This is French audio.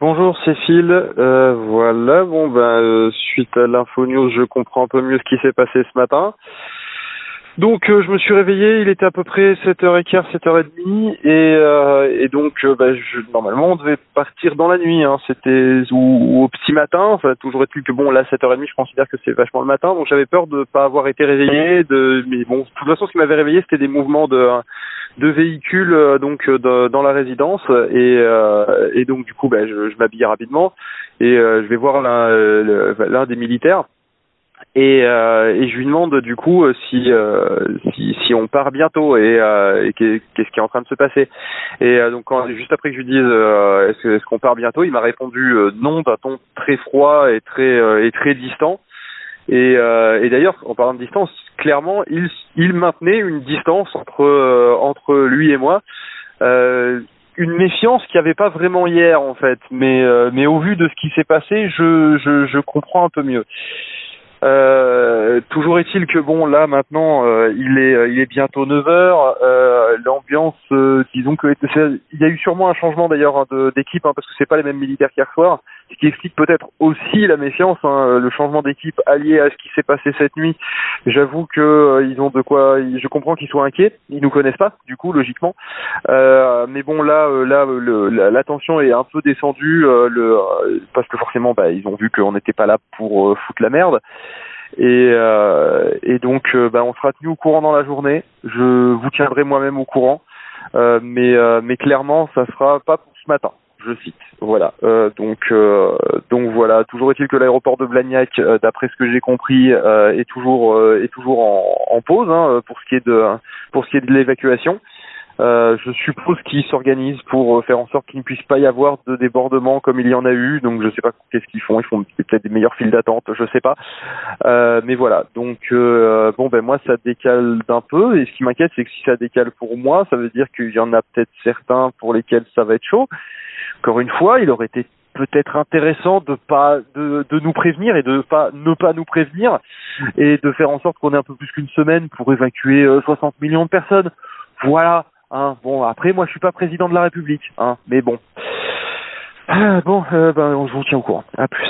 Bonjour Cécile, euh, voilà, bon ben euh, suite à l'info news, je comprends un peu mieux ce qui s'est passé ce matin. Donc euh, je me suis réveillé, il était à peu près 7h15, 7h30 et, euh, et donc euh, bah, je, normalement on devait partir dans la nuit, hein, c'était ou, au petit matin, enfin toujours est-il que bon là 7h30 je considère que c'est vachement le matin, donc j'avais peur de pas avoir été réveillé, de mais bon de toute façon ce qui m'avait réveillé c'était des mouvements de de véhicules donc dans la résidence et, et donc du coup bah, je, je m'habille rapidement et je vais voir l'un des militaires et, euh, et je lui demande du coup euh, si euh, si, si on part bientôt et, euh, qu'est-ce qui est en train de se passer. Et euh, donc quand, juste après que je lui dise est-ce est qu'on part bientôt, il m'a répondu non d'un ton très froid et très et très distant. Et, et d'ailleurs en parlant de distance, clairement il il maintenait une distance entre entre lui et moi. une méfiance qu'il n'y avait pas vraiment hier en fait, mais mais au vu de ce qui s'est passé, je, je je comprends un peu mieux. Euh, toujours est-il que bon là maintenant euh, il est euh, il est bientôt 9 heures. Euh, l'ambiance disons que il y a eu sûrement un changement d'ailleurs hein, d'équipe hein, parce que c'est pas les mêmes militaires qu'hier soir ce qui explique peut-être aussi la méfiance hein, le changement d'équipe allié à ce qui s'est passé cette nuit. J'avoue que ils ont de quoi je comprends qu'ils soient inquiets. Ils nous connaissent pas du coup logiquement. Mais bon là là tension est un peu descendue le parce que forcément bah, ils ont vu qu'on n'était pas là pour foutre la merde et, euh, et donc, euh, bah, on sera tenu au courant dans la journée. Je vous tiendrai moi-même au courant, euh, mais, euh, mais clairement, ça sera pas pour ce matin. Je cite. Voilà. Euh, donc, donc voilà. Toujours est-il que l'aéroport de Blagnac, d'après ce que j'ai compris, est toujours est toujours en, en pause hein, pour ce qui est de pour ce qui est de l'évacuation. Euh, je suppose qu'ils s'organisent pour euh, faire en sorte qu'il ne puisse pas y avoir de débordement comme il y en a eu. Donc je sais pas qu'est-ce qu'ils font. Ils font peut-être des meilleures files d'attente, je sais pas. Euh, mais voilà. Donc euh, bon ben moi ça décale d'un peu. Et ce qui m'inquiète c'est que si ça décale pour moi, ça veut dire qu'il y en a peut-être certains pour lesquels ça va être chaud. Encore une fois, il aurait été peut-être intéressant de pas de, de nous prévenir et de pas ne pas nous prévenir et de faire en sorte qu'on ait un peu plus qu'une semaine pour évacuer 60 millions de personnes. Voilà, Hein, bon, après, moi, je suis pas président de la République, hein, mais bon. Ah, bon, euh, ben, on vous tient au courant. À plus.